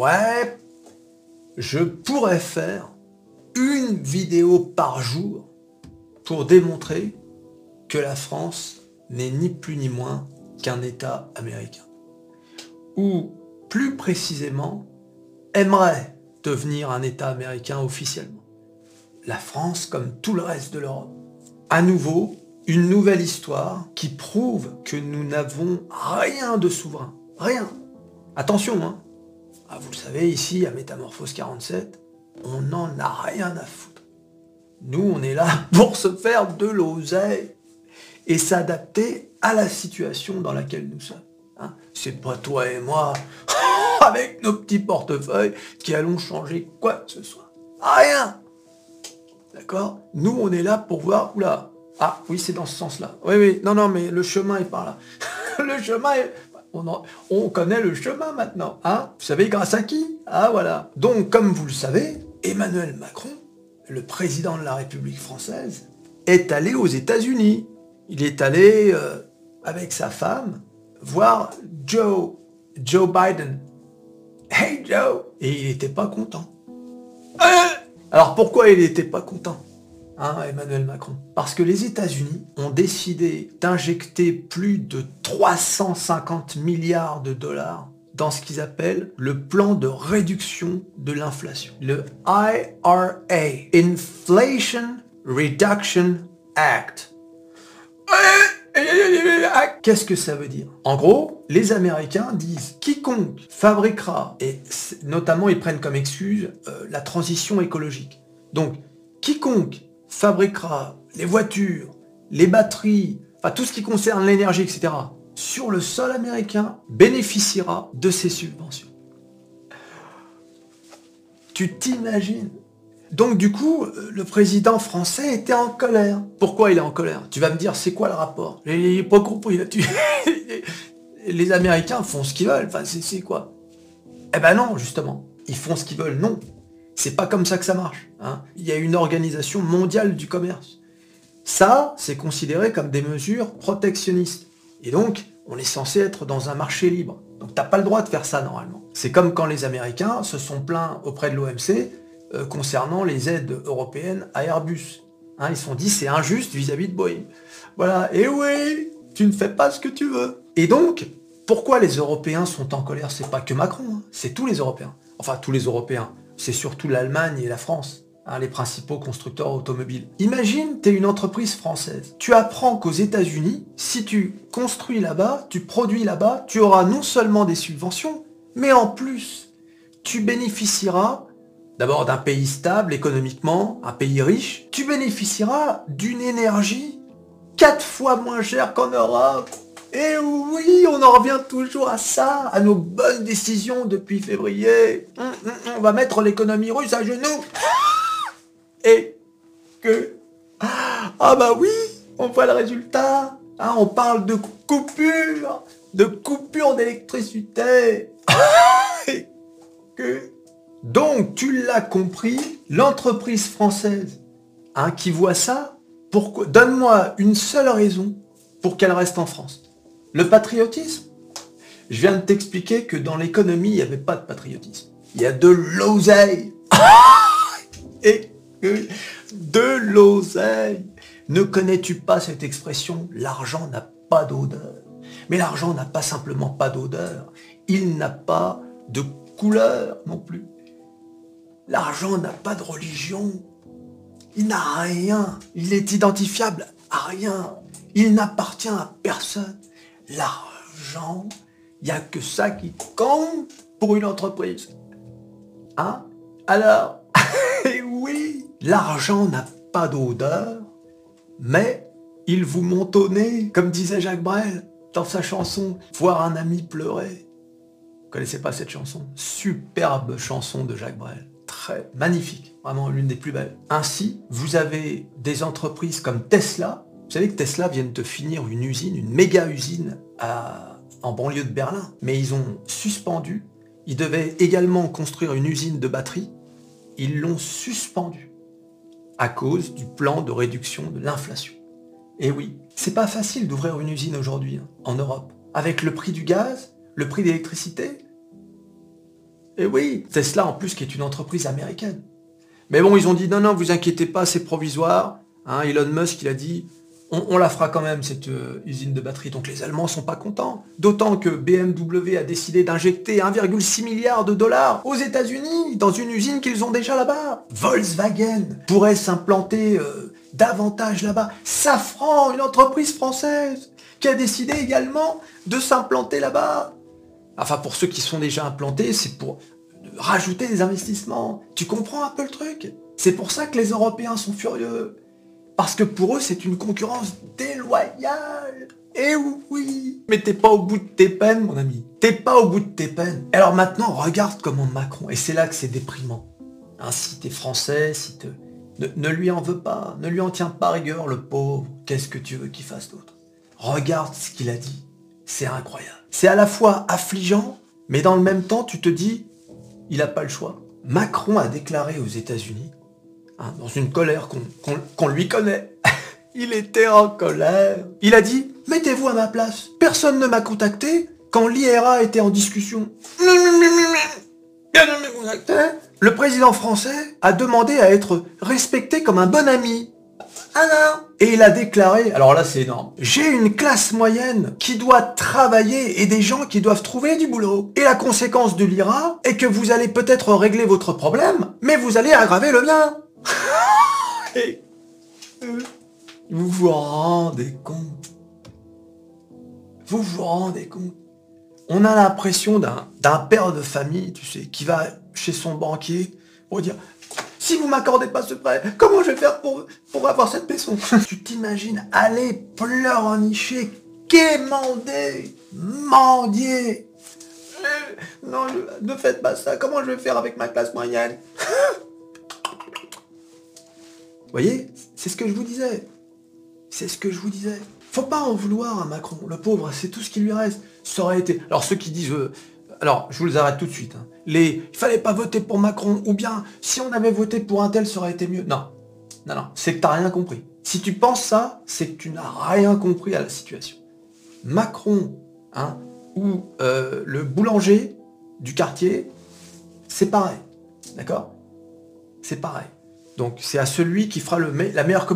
Ouais, je pourrais faire une vidéo par jour pour démontrer que la France n'est ni plus ni moins qu'un État américain. Ou plus précisément, aimerait devenir un État américain officiellement. La France comme tout le reste de l'Europe. À nouveau, une nouvelle histoire qui prouve que nous n'avons rien de souverain. Rien. Attention, hein. Ah, vous le savez, ici, à Métamorphose 47, on n'en a rien à foutre. Nous, on est là pour se faire de l'oseille et s'adapter à la situation dans laquelle nous sommes. Hein. C'est pas toi et moi, avec nos petits portefeuilles, qui allons changer quoi que ce soit. Rien D'accord? Nous, on est là pour voir, oula, ah oui, c'est dans ce sens-là. Oui, oui, non, non, mais le chemin est par là. le chemin est... On, on, connaît le chemin maintenant. Hein vous savez grâce à qui Ah voilà. Donc, comme vous le savez, Emmanuel Macron, le président de la République française, est allé aux États-Unis. Il est allé euh, avec sa femme voir Joe, Joe Biden. Hey Joe Et il n'était pas content. Euh Alors pourquoi il n'était pas content? Emmanuel Macron. Parce que les États-Unis ont décidé d'injecter plus de 350 milliards de dollars dans ce qu'ils appellent le plan de réduction de l'inflation. Le IRA, Inflation Reduction Act. Qu'est-ce que ça veut dire? En gros, les Américains disent quiconque fabriquera, et notamment ils prennent comme excuse euh, la transition écologique. Donc, quiconque fabriquera les voitures, les batteries, enfin tout ce qui concerne l'énergie, etc., sur le sol américain, bénéficiera de ces subventions. Tu t'imagines? Donc du coup, le président français était en colère. Pourquoi il est en colère? Tu vas me dire, c'est quoi le rapport? Il pas compris là. Les Américains font ce qu'ils veulent. Enfin, c'est quoi? Eh ben non, justement. Ils font ce qu'ils veulent. Non. C'est pas comme ça que ça marche. Hein. Il y a une organisation mondiale du commerce. Ça, c'est considéré comme des mesures protectionnistes. Et donc, on est censé être dans un marché libre. Donc t'as pas le droit de faire ça normalement. C'est comme quand les Américains se sont plaints auprès de l'OMC euh, concernant les aides européennes à Airbus. Hein, ils se sont dit c'est injuste vis-à-vis de Boeing. Voilà, et oui, tu ne fais pas ce que tu veux. Et donc, pourquoi les Européens sont en colère? C'est pas que Macron, hein. c'est tous les Européens. Enfin, tous les Européens c'est surtout l'Allemagne et la France, hein, les principaux constructeurs automobiles. Imagine, tu es une entreprise française. Tu apprends qu'aux États-Unis, si tu construis là-bas, tu produis là-bas, tu auras non seulement des subventions, mais en plus, tu bénéficieras d'abord d'un pays stable économiquement, un pays riche, tu bénéficieras d'une énergie quatre fois moins chère qu'en Europe. Et oui, on en revient toujours à ça, à nos bonnes décisions depuis février. Hum, hum, hum, on va mettre l'économie russe à genoux. Et que... Ah bah oui, on voit le résultat. Hein, on parle de coupure, de coupure d'électricité. Et que... Donc, tu l'as compris, l'entreprise française hein, qui voit ça, pourquoi Donne-moi une seule raison pour qu'elle reste en France. Le patriotisme Je viens de t'expliquer que dans l'économie, il n'y avait pas de patriotisme. Il y a de l'oseille. Et de l'oseille. Ne connais-tu pas cette expression L'argent n'a pas d'odeur. Mais l'argent n'a pas simplement pas d'odeur. Il n'a pas de couleur non plus. L'argent n'a pas de religion. Il n'a rien. Il est identifiable à rien. Il n'appartient à personne l'argent, il n'y a que ça qui compte pour une entreprise. Hein? Alors, oui, l'argent n'a pas d'odeur, mais il vous monte au nez, comme disait Jacques Brel dans sa chanson Voir un ami pleurer. Vous connaissez pas cette chanson? Superbe chanson de Jacques Brel. Très magnifique, vraiment l'une des plus belles. Ainsi, vous avez des entreprises comme Tesla vous savez que Tesla vient de finir une usine, une méga usine en banlieue de Berlin. Mais ils ont suspendu. Ils devaient également construire une usine de batterie. Ils l'ont suspendu à cause du plan de réduction de l'inflation. Et oui, c'est pas facile d'ouvrir une usine aujourd'hui hein, en Europe. Avec le prix du gaz, le prix d'électricité, Et oui, Tesla en plus qui est une entreprise américaine. Mais bon, ils ont dit non, non, vous inquiétez pas, c'est provisoire. Hein, Elon Musk, il a dit, on, la fera quand même, cette euh, usine de batterie. Donc les Allemands sont pas contents. D'autant que BMW a décidé d'injecter 1,6 milliard de dollars aux États-Unis dans une usine qu'ils ont déjà là-bas. Volkswagen pourrait s'implanter euh, davantage là-bas. Safran, une entreprise française, qui a décidé également de s'implanter là-bas. Enfin, pour ceux qui sont déjà implantés, c'est pour rajouter des investissements. Tu comprends un peu le truc? C'est pour ça que les Européens sont furieux. Parce que pour eux, c'est une concurrence déloyale. Et oui Mais t'es pas au bout de tes peines, mon ami. T'es pas au bout de tes peines. Alors maintenant, regarde comment Macron, et c'est là que c'est déprimant. Hein, si t'es français, si te... Ne, ne, lui en veux pas, ne lui en tiens pas rigueur, le pauvre. Qu'est-ce que tu veux qu'il fasse d'autre? Regarde ce qu'il a dit. C'est incroyable. C'est à la fois affligeant, mais dans le même temps, tu te dis, il n'a pas le choix. Macron a déclaré aux États-Unis Hein, dans une colère qu'on lui connaît. Il était en colère. Il a dit, mettez-vous à ma place. Personne ne m'a contacté quand l'IRA était en discussion. Le président français a demandé à être respecté comme un bon ami. Et il a déclaré, alors là c'est énorme, j'ai une classe moyenne qui doit travailler et des gens qui doivent trouver du boulot. Et la conséquence de l'IRA est que vous allez peut-être régler votre problème, mais vous allez aggraver le mien. vous vous rendez compte? Vous vous rendez compte? On a l'impression d'un père de famille, tu sais, qui va chez son banquier pour dire si vous m'accordez pas ce prêt, comment je vais faire pour, avoir cette maison? Tu t'imagines aller pleurnicher, quémander, mendier? Non, ne faites pas ça. Comment je vais faire avec ma classe moyenne? voyez C'est ce que je vous disais. C'est ce que je vous disais. Faut pas en vouloir à Macron. Le pauvre, c'est tout ce qui lui reste. Ça aurait été... Alors ceux qui disent... Euh, alors, je vous les arrête tout de suite. Hein. Les... Il fallait pas voter pour Macron. Ou bien, si on avait voté pour un tel, ça aurait été mieux. Non. Non, non. C'est que t'as rien compris. Si tu penses ça, c'est que tu n'as rien compris à la situation. Macron, hein, ou euh, le boulanger du quartier, c'est pareil. D'accord? C'est pareil. Donc c'est à celui qui fera la meilleure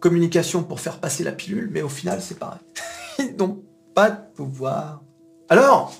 communication pour faire passer la pilule, mais au final c'est pareil. Ils n'ont pas de pouvoir. Alors,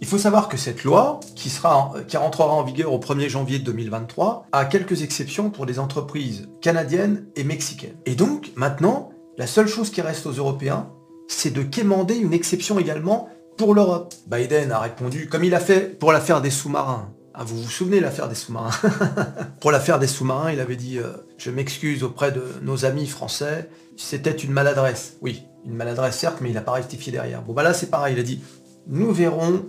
il faut savoir que cette loi, qui, sera, qui rentrera en vigueur au 1er janvier 2023, a quelques exceptions pour des entreprises canadiennes et mexicaines. Et donc, maintenant, la seule chose qui reste aux Européens, c'est de quémander une exception également pour l'Europe. Biden a répondu, comme il a fait pour l'affaire des sous-marins. Ah, vous vous souvenez l'affaire des sous-marins? Pour l'affaire des sous-marins, il avait dit euh, Je m'excuse auprès de nos amis français, c'était une maladresse. Oui, une maladresse certes, mais il n'a pas rectifié derrière. Bon bah là c'est pareil, il a dit Nous verrons,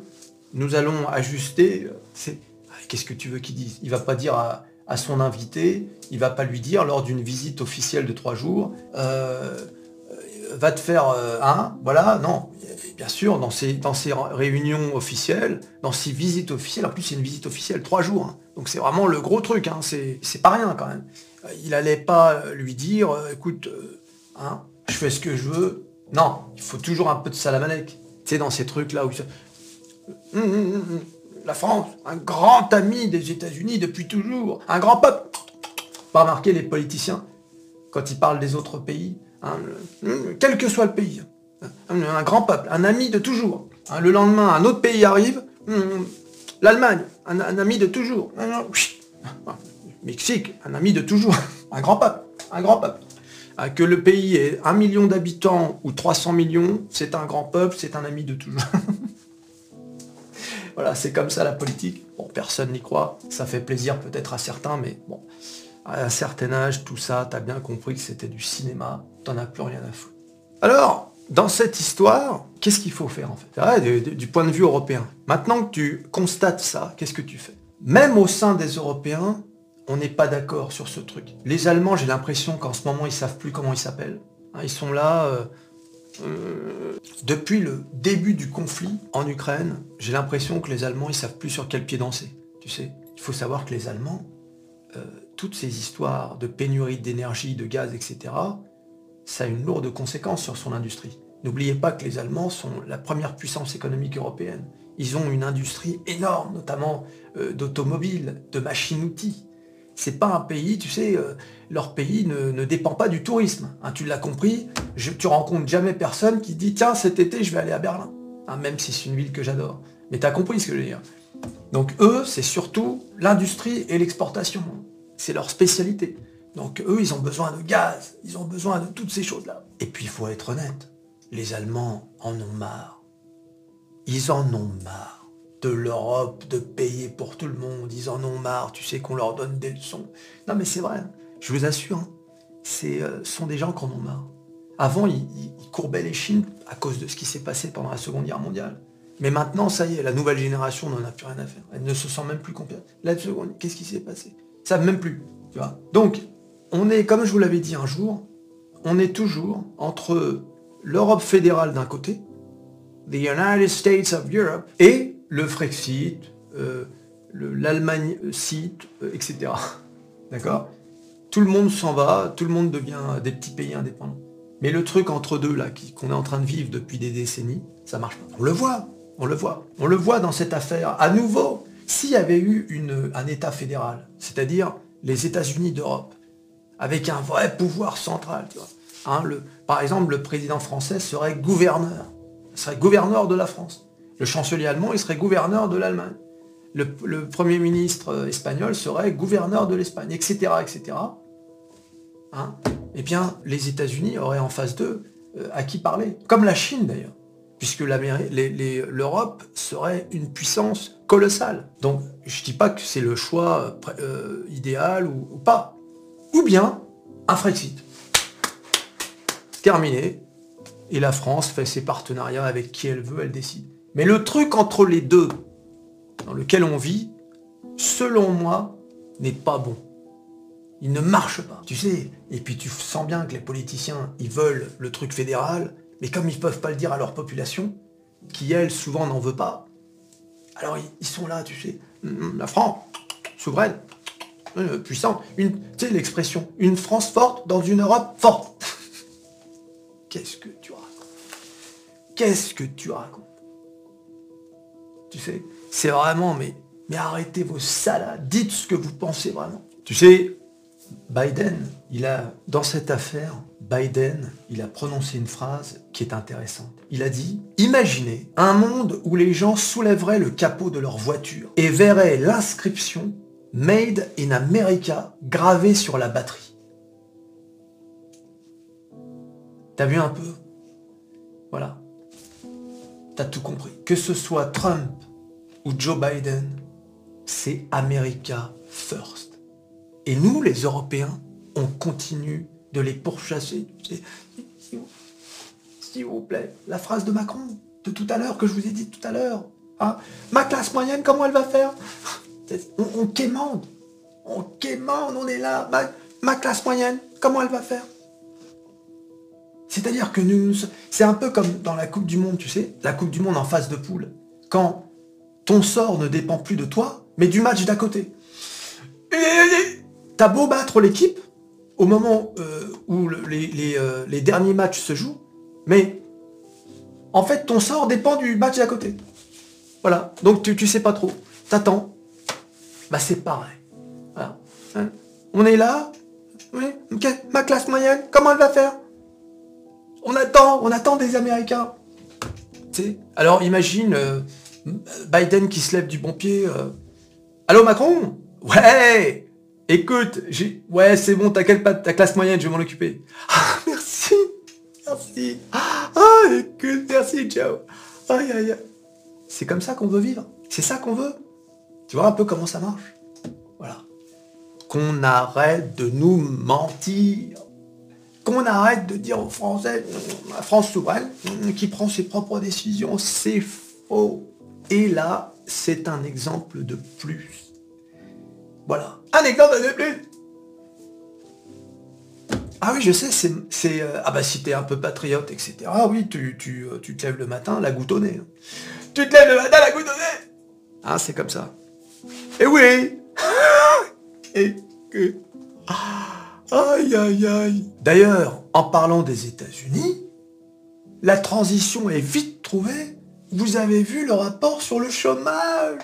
nous allons ajuster. Ah, qu'est-ce que tu veux qu'il dise? Il va pas dire à, son invité, il va pas lui dire lors d'une visite officielle de trois jours, euh, va te faire euh, un, voilà, non, bien sûr, dans ces, réunions officielles, dans ces visites officielles, en plus c'est une visite officielle, trois jours, hein. donc c'est vraiment le gros truc, hein, c'est pas rien quand même. Euh, il allait pas lui dire, euh, écoute, hein, je fais ce que je veux, non, il faut toujours un peu de salamanec, tu sais, dans ces trucs-là où... Hum, hum, hum, la France, un grand ami des États-Unis depuis toujours, un grand peuple. Pas remarquer les politiciens, quand ils parlent des autres pays, quel que soit le pays, un grand peuple, un ami de toujours. Le lendemain, un autre pays arrive, l'Allemagne, un, ami de toujours. Mexique, un ami de toujours. Un grand peuple, un grand peuple. Que le pays ait un million d'habitants ou 300 millions, c'est un grand peuple, c'est un ami de toujours. voilà, c'est comme ça la politique. Bon, personne n'y croit. Ça fait plaisir peut-être à certains, mais bon, à un certain âge, tout ça, t'as bien compris que c'était du cinéma, t'en as plus rien à foutre. Alors, dans cette histoire, qu'est-ce qu'il faut faire en fait? Du, point de vue européen. Maintenant que tu constates ça, qu'est-ce que tu fais? Même au sein des Européens, on n'est pas d'accord sur ce truc. Les Allemands, j'ai l'impression qu'en ce moment, ils savent plus comment ils s'appellent. Hein, ils sont là... Euh, euh, depuis le début du conflit en Ukraine, j'ai l'impression que les Allemands, ils savent plus sur quel pied danser. Tu sais, il faut savoir que les Allemands, euh, toutes ces histoires de pénurie d'énergie, de gaz, etc., ça a une lourde conséquence sur son industrie. N'oubliez pas que les Allemands sont la première puissance économique européenne. Ils ont une industrie énorme, notamment euh, d'automobiles, de machines-outils. C'est pas un pays, tu sais, euh, leur pays ne, dépend pas du tourisme. Hein, tu l'as compris, tu rencontres jamais personne qui dit tiens cet été je vais aller à Berlin. Hein, même si c'est une ville que j'adore. Mais tu as compris ce que je veux dire. Donc eux, c'est surtout l'industrie et l'exportation. C'est leur spécialité. Donc eux, ils ont besoin de gaz, ils ont besoin de toutes ces choses-là. Et puis il faut être honnête, les Allemands en ont marre. Ils en ont marre de l'Europe, de payer pour tout le monde. Ils en ont marre, tu sais, qu'on leur donne des leçons. Non mais c'est vrai, je vous assure, hein. euh, ce sont des gens qui en ont marre. Avant, ils, courbaient les chines à cause de ce qui s'est passé pendant la Seconde Guerre mondiale. Mais maintenant, ça y est, la nouvelle génération n'en a plus rien à faire. Elle ne se sent même plus compétente. La seconde, qu'est-ce qui s'est passé? Ils savent même plus. Tu Donc, on est, comme je vous l'avais dit un jour, on est toujours entre l'Europe fédérale d'un côté, the United States of Europe, et le Frexit, euh, l'Allemagne site, euh, etc. D'accord? Tout le monde s'en va, tout le monde devient des petits pays indépendants. Mais le truc entre deux, là, qu'on est en train de vivre depuis des décennies, ça marche pas. On le voit, on le voit. On le voit dans cette affaire. À nouveau, s'il y avait eu un État fédéral, c'est-à-dire les États-Unis d'Europe, avec un vrai pouvoir central, tu vois, hein, par exemple, le président français serait gouverneur. Serait gouverneur de la France. Le chancelier allemand, il serait gouverneur de l'Allemagne. Le, premier ministre espagnol serait gouverneur de l'Espagne, etc., etc. Hein, eh bien, les États-Unis auraient en face d'eux euh, à qui parler. Comme la Chine d'ailleurs, puisque l'Europe serait une puissance colossale. Donc, je ne dis pas que c'est le choix euh, idéal ou, pas. Ou bien, un Frexit. Terminé. Et la France fait ses partenariats avec qui elle veut, elle décide. Mais le truc entre les deux, dans lequel on vit, selon moi, n'est pas bon il ne marche pas. Tu sais, et puis tu sens bien que les politiciens, ils veulent le truc fédéral, mais comme ils peuvent pas le dire à leur population, qui elle souvent n'en veut pas, alors ils sont là, tu sais, la France, souveraine, euh, puissante, une, tu sais l'expression, une France forte dans une Europe forte. Qu'est-ce que tu racontes? Qu'est-ce que tu racontes? Tu sais, c'est vraiment, mais, mais arrêtez vos salades, dites ce que vous pensez vraiment. Tu sais, Biden, il a, dans cette affaire, Biden, il a prononcé une phrase qui est intéressante. Il a dit Imaginez un monde où les gens soulèveraient le capot de leur voiture et verraient l'inscription Made in America gravée sur la batterie. T'as vu un peu? Voilà. T'as tout compris. Que ce soit Trump ou Joe Biden, c'est America First. Et nous, les Européens, on continue de les pourchasser. S'il vous plaît, la phrase de Macron de tout à l'heure, que je vous ai dit tout à l'heure. Hein, ma classe moyenne, comment elle va faire? On, quémande. On quémande, on est là. Ma, classe moyenne, comment elle va faire? C'est-à-dire que nous, c'est un peu comme dans la Coupe du Monde, tu sais, la Coupe du Monde en phase de poule. Quand ton sort ne dépend plus de toi, mais du match d'à côté. T'as beau battre l'équipe au moment euh, où euh, les, derniers matchs se jouent, mais en fait ton sort dépend du match d'à côté. Voilà. Donc tu, tu sais pas trop. T'attends. Bah c'est pareil. Voilà. Hein? On est là? Oui. Ma classe moyenne, comment elle va faire? On attend, on attend des Américains. sais? Alors imagine euh, Biden qui se lève du bon pied. Allô Macron? Ouais Écoute, j'ai... Ouais, c'est bon, t'as quelle ta classe moyenne, je vais m'en occuper. Ah, merci. Merci. Ah, écoute, merci, ciao. Aïe, aïe, aïe. C'est comme ça qu'on veut vivre. C'est ça qu'on veut. Tu vois un peu comment ça marche? Voilà. Qu'on arrête de nous mentir. Qu'on arrête de dire aux Français, la France souveraine, qui prend ses propres décisions, c'est faux. Et là, c'est un exemple de plus. Voilà. Un exemple de plus. Ah oui, je sais, c'est... Euh, ah bah si t'es un peu patriote, etc. Ah oui, euh, tu, te lèves le matin, la goutte au nez. Hein. Tu te lèves le matin, la goutte au nez Ah, c'est comme ça. Et oui. Et que... Aïe, aïe, aïe. D'ailleurs, en parlant des États-Unis, la transition est vite trouvée. Vous avez vu le rapport sur le chômage?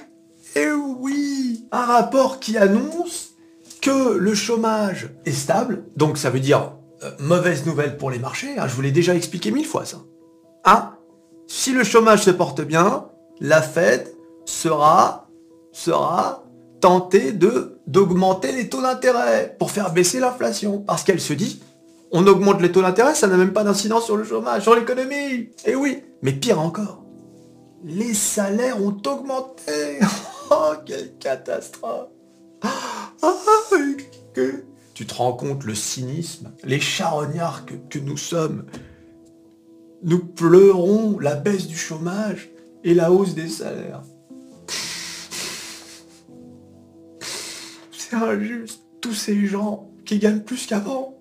Eh oui. Un rapport qui annonce que le chômage est stable, donc ça veut dire euh, mauvaise nouvelle pour les marchés, hein, je vous l'ai déjà expliqué mille fois ça. Hein? Si le chômage se porte bien, la Fed sera, sera tentée d'augmenter les taux d'intérêt pour faire baisser l'inflation, parce qu'elle se dit, on augmente les taux d'intérêt, ça n'a même pas d'incidence sur le chômage, sur l'économie. Eh oui, mais pire encore, les salaires ont augmenté. Oh, quelle catastrophe. Ah. Tu te rends compte le cynisme, les charognards que nous sommes. Nous pleurons la baisse du chômage et la hausse des salaires. C'est injuste. Tous ces gens qui gagnent plus qu'avant.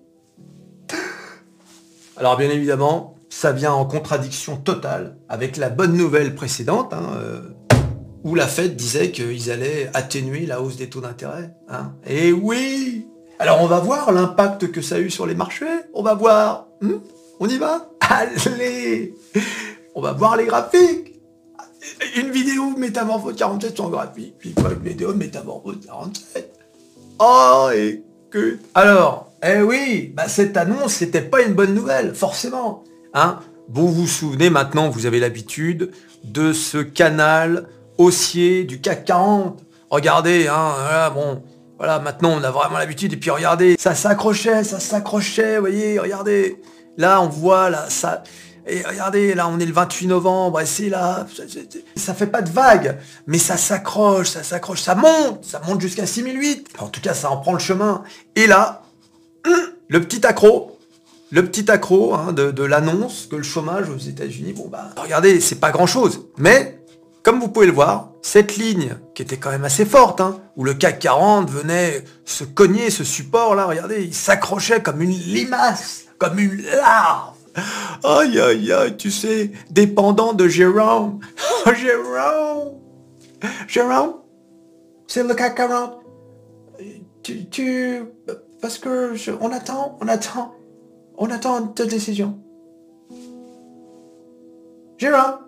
Alors bien évidemment, ça vient en contradiction totale avec la bonne nouvelle précédente, hein, euh, où la Fed disait qu'ils allaient atténuer la hausse des taux d'intérêt. Hein. Et oui Alors on va voir l'impact que ça a eu sur les marchés. On va voir. Hmm on y va? Allez On va voir les graphiques. Une vidéo Métamorphose 47 sans graphique, puis une vidéo Métamorphose 47. Oh. Alors, eh oui, bah cette annonce, c'était pas une bonne nouvelle, forcément. Hein vous vous souvenez maintenant, vous avez l'habitude de ce canal haussier du CAC 40. Regardez, hein, voilà, bon, voilà, maintenant on a vraiment l'habitude. Et puis regardez, ça s'accrochait, ça s'accrochait, voyez, regardez. Là, on voit, là, ça... Et regardez, là, on est le 28 novembre, et c'est là, ça fait pas de vague, mais ça s'accroche, ça s'accroche, ça monte, ça monte jusqu'à 6008. En tout cas, ça en prend le chemin. Et là, le petit accro, le petit accro hein, de, l'annonce que le chômage aux États-Unis, bon bah, regardez, c'est pas grand-chose. Mais, comme vous pouvez le voir, cette ligne, qui était quand même assez forte, hein, où le CAC 40 venait se cogner ce support là, regardez, il s'accrochait comme une limace, comme une larve. Aïe aïe aïe, tu sais, dépendant de Jérôme. Oh, Jérôme Jérôme? C'est le CAC 40 tu, tu, parce que on attend, on attend, on attend ta décision. Gérard,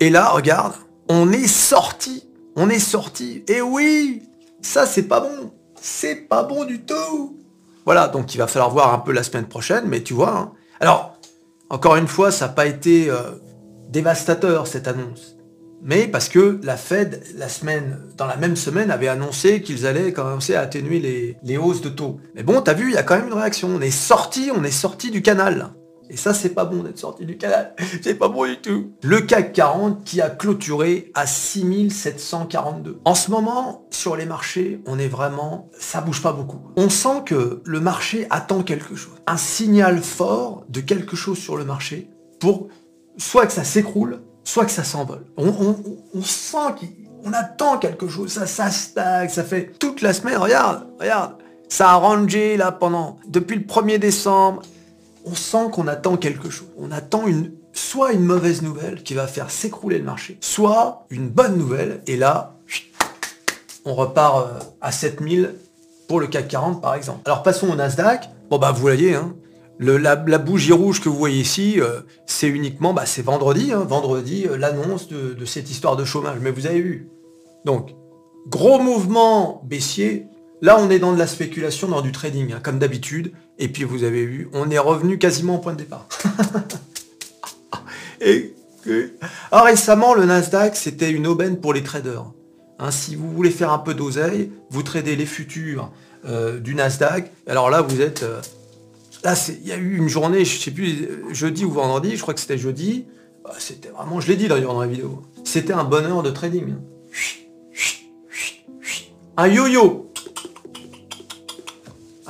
Et là, regarde, on est sorti, on est sorti. Et oui, ça c'est pas bon, c'est pas bon du tout. Voilà, donc il va falloir voir un peu la semaine prochaine, mais tu vois. Hein. Alors, encore une fois, ça n'a pas été euh, dévastateur cette annonce mais parce que la Fed, dans la même semaine, avait annoncé qu'ils allaient commencer à atténuer les, hausses de taux. Mais bon, t'as vu, il y a quand même une réaction. On est sorti, on est sorti du canal. Et ça, c'est pas bon d'être sorti du canal. C'est pas bon du tout. Le CAC 40 qui a clôturé à 6742. En ce moment, sur les marchés, on est vraiment, ça bouge pas beaucoup. On sent que le marché attend quelque chose. Un signal fort de quelque chose sur le marché pour soit que ça s'écroule, soit que ça s'envole. On, sent qu'on attend quelque chose, ça, ça stagne, ça fait toute la semaine, regarde, regarde, ça a rangé là pendant, depuis le 1er décembre, on sent qu'on attend quelque chose. On attend soit une mauvaise nouvelle qui va faire s'écrouler le marché, soit une bonne nouvelle, et là, on repart euh, à 7000 pour le CAC 40 par exemple. Alors passons au Nasdaq. Bon bah vous voyez, hein, la, bougie rouge que vous voyez ici, euh, c'est uniquement, bah, c'est vendredi, hein, vendredi, euh, l'annonce de, cette histoire de chômage. Mais vous avez vu. Donc, gros mouvement baissier. Là, on est dans de la spéculation, dans du trading, hein, comme d'habitude. Et puis, vous avez vu, on est revenu quasiment au point de départ. Et Alors, récemment, le Nasdaq, c'était une aubaine pour les traders. Hein, si vous voulez faire un peu d'oseille, vous tradez les futurs euh, du Nasdaq. Alors là, vous êtes... Là, il y a eu une journée, je sais plus, jeudi ou vendredi, je crois que c'était jeudi. Bah, c'était vraiment, je l'ai dit d'ailleurs dans la vidéo. C'était un bonheur de trading. Un yo-yo.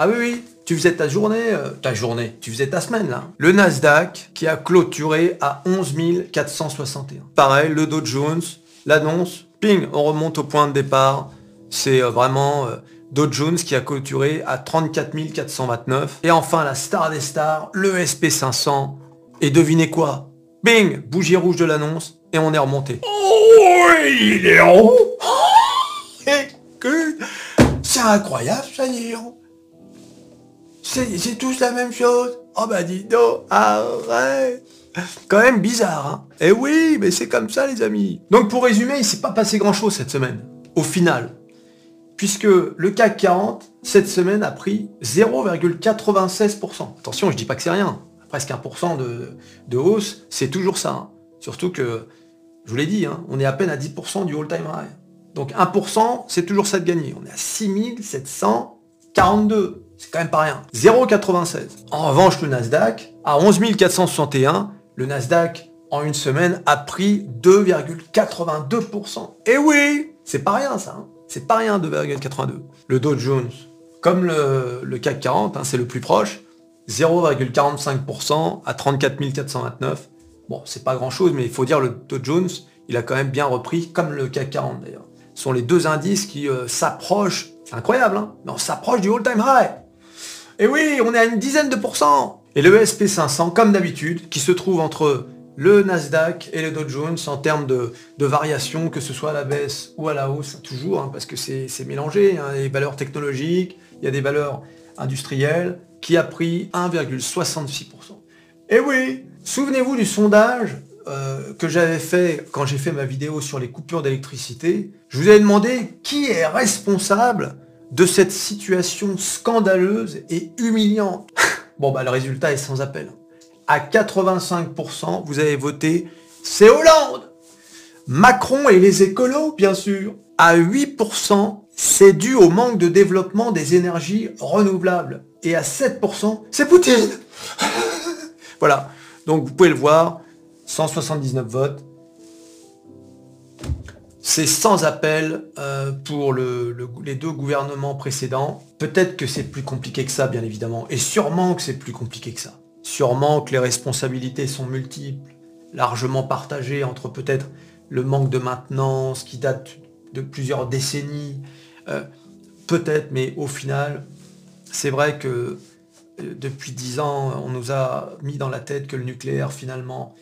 Ah oui, oui. Tu faisais ta journée, euh, ta journée, tu faisais ta semaine là. Le Nasdaq qui a clôturé à 11 461. Pareil, le Dow Jones, l'annonce, ping, on remonte au point de départ. C'est euh, vraiment euh, Dow Jones qui a clôturé à 34 429. Et enfin, la star des stars, le SP500. Et devinez quoi? Bing Bougie rouge de l'annonce. Et on est remonté. Oh, il est en haut C'est incroyable, ça, C'est tous la même chose. Oh bah dis donc, arrête Quand même bizarre, hein Eh oui, mais c'est comme ça, les amis. Donc pour résumer, il s'est pas passé grand-chose cette semaine, au final. Puisque le CAC 40, cette semaine, a pris 0,96%. Attention, je dis pas que c'est rien. Presque 1% de, de hausse, c'est toujours ça. hein. Surtout que, je vous l'ai dit, hein, on est à peine à 10% du all-time high. Donc 1%, c'est toujours ça de gagner. On est à 6742. C'est quand même pas rien. 0,96. En revanche, le Nasdaq, à 11 461, le Nasdaq, en une semaine, a pris 2,82%. Et oui C'est pas rien ça. hein. C'est pas rien 2,82. Le Dow Jones, comme le, CAC 40, hein, c'est le plus proche, 0,45% à 34 429. Bon, c'est pas grand chose, mais il faut dire le Dow Jones, il a quand même bien repris, comme le CAC 40 d'ailleurs. Ce sont les deux indices qui euh, s'approchent, c'est incroyable, hein mais on s'approche du all-time high. Et oui, on est à une dizaine de pourcents. Et le SP500, comme d'habitude, qui se trouve entre le Nasdaq et le Dow Jones en termes de, variation, que ce soit à la baisse ou à la hausse, toujours, hein, parce que c'est mélangé, hein, des valeurs technologiques, il y a des valeurs industrielles, qui a pris 1,66%. Et oui, souvenez-vous du sondage euh, que j'avais fait quand j'ai fait ma vidéo sur les coupures d'électricité. Je vous avais demandé qui est responsable de cette situation scandaleuse et humiliante. bon bah le résultat est sans appel. À 85%, vous avez voté c'est Hollande. Macron et les écolos, bien sûr. À 8%, c'est dû au manque de développement des énergies renouvelables. Et à 7%, c'est Poutine. voilà. Donc vous pouvez le voir, 179 votes. C'est sans appel euh, pour le- le- les deux gouvernements précédents. Peut-être que c'est plus compliqué que ça, bien évidemment. Et sûrement que c'est plus compliqué que ça. Sûrement que les responsabilités sont multiples, largement partagées entre peut-être le manque de maintenance qui date de plusieurs décennies. Euh, peut-être, mais au final, c'est vrai que euh, depuis dix ans, on nous a mis dans la tête que le nucléaire, finalement,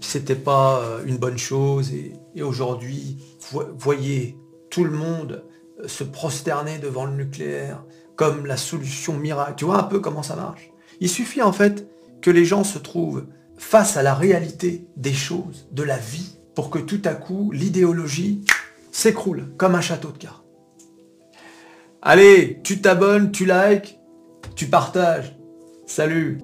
c'était pas une bonne chose. Et aujourd'hui, vo- voyez tout le monde euh, se prosterner devant le nucléaire comme la solution miracle. Tu vois un peu comment ça marche? Il suffit en fait que les gens se trouvent face à la réalité des choses, de la vie, pour que tout à coup, l'idéologie s'écroule comme un château de cartes. Allez, tu t'abonnes, tu likes, tu partages. Salut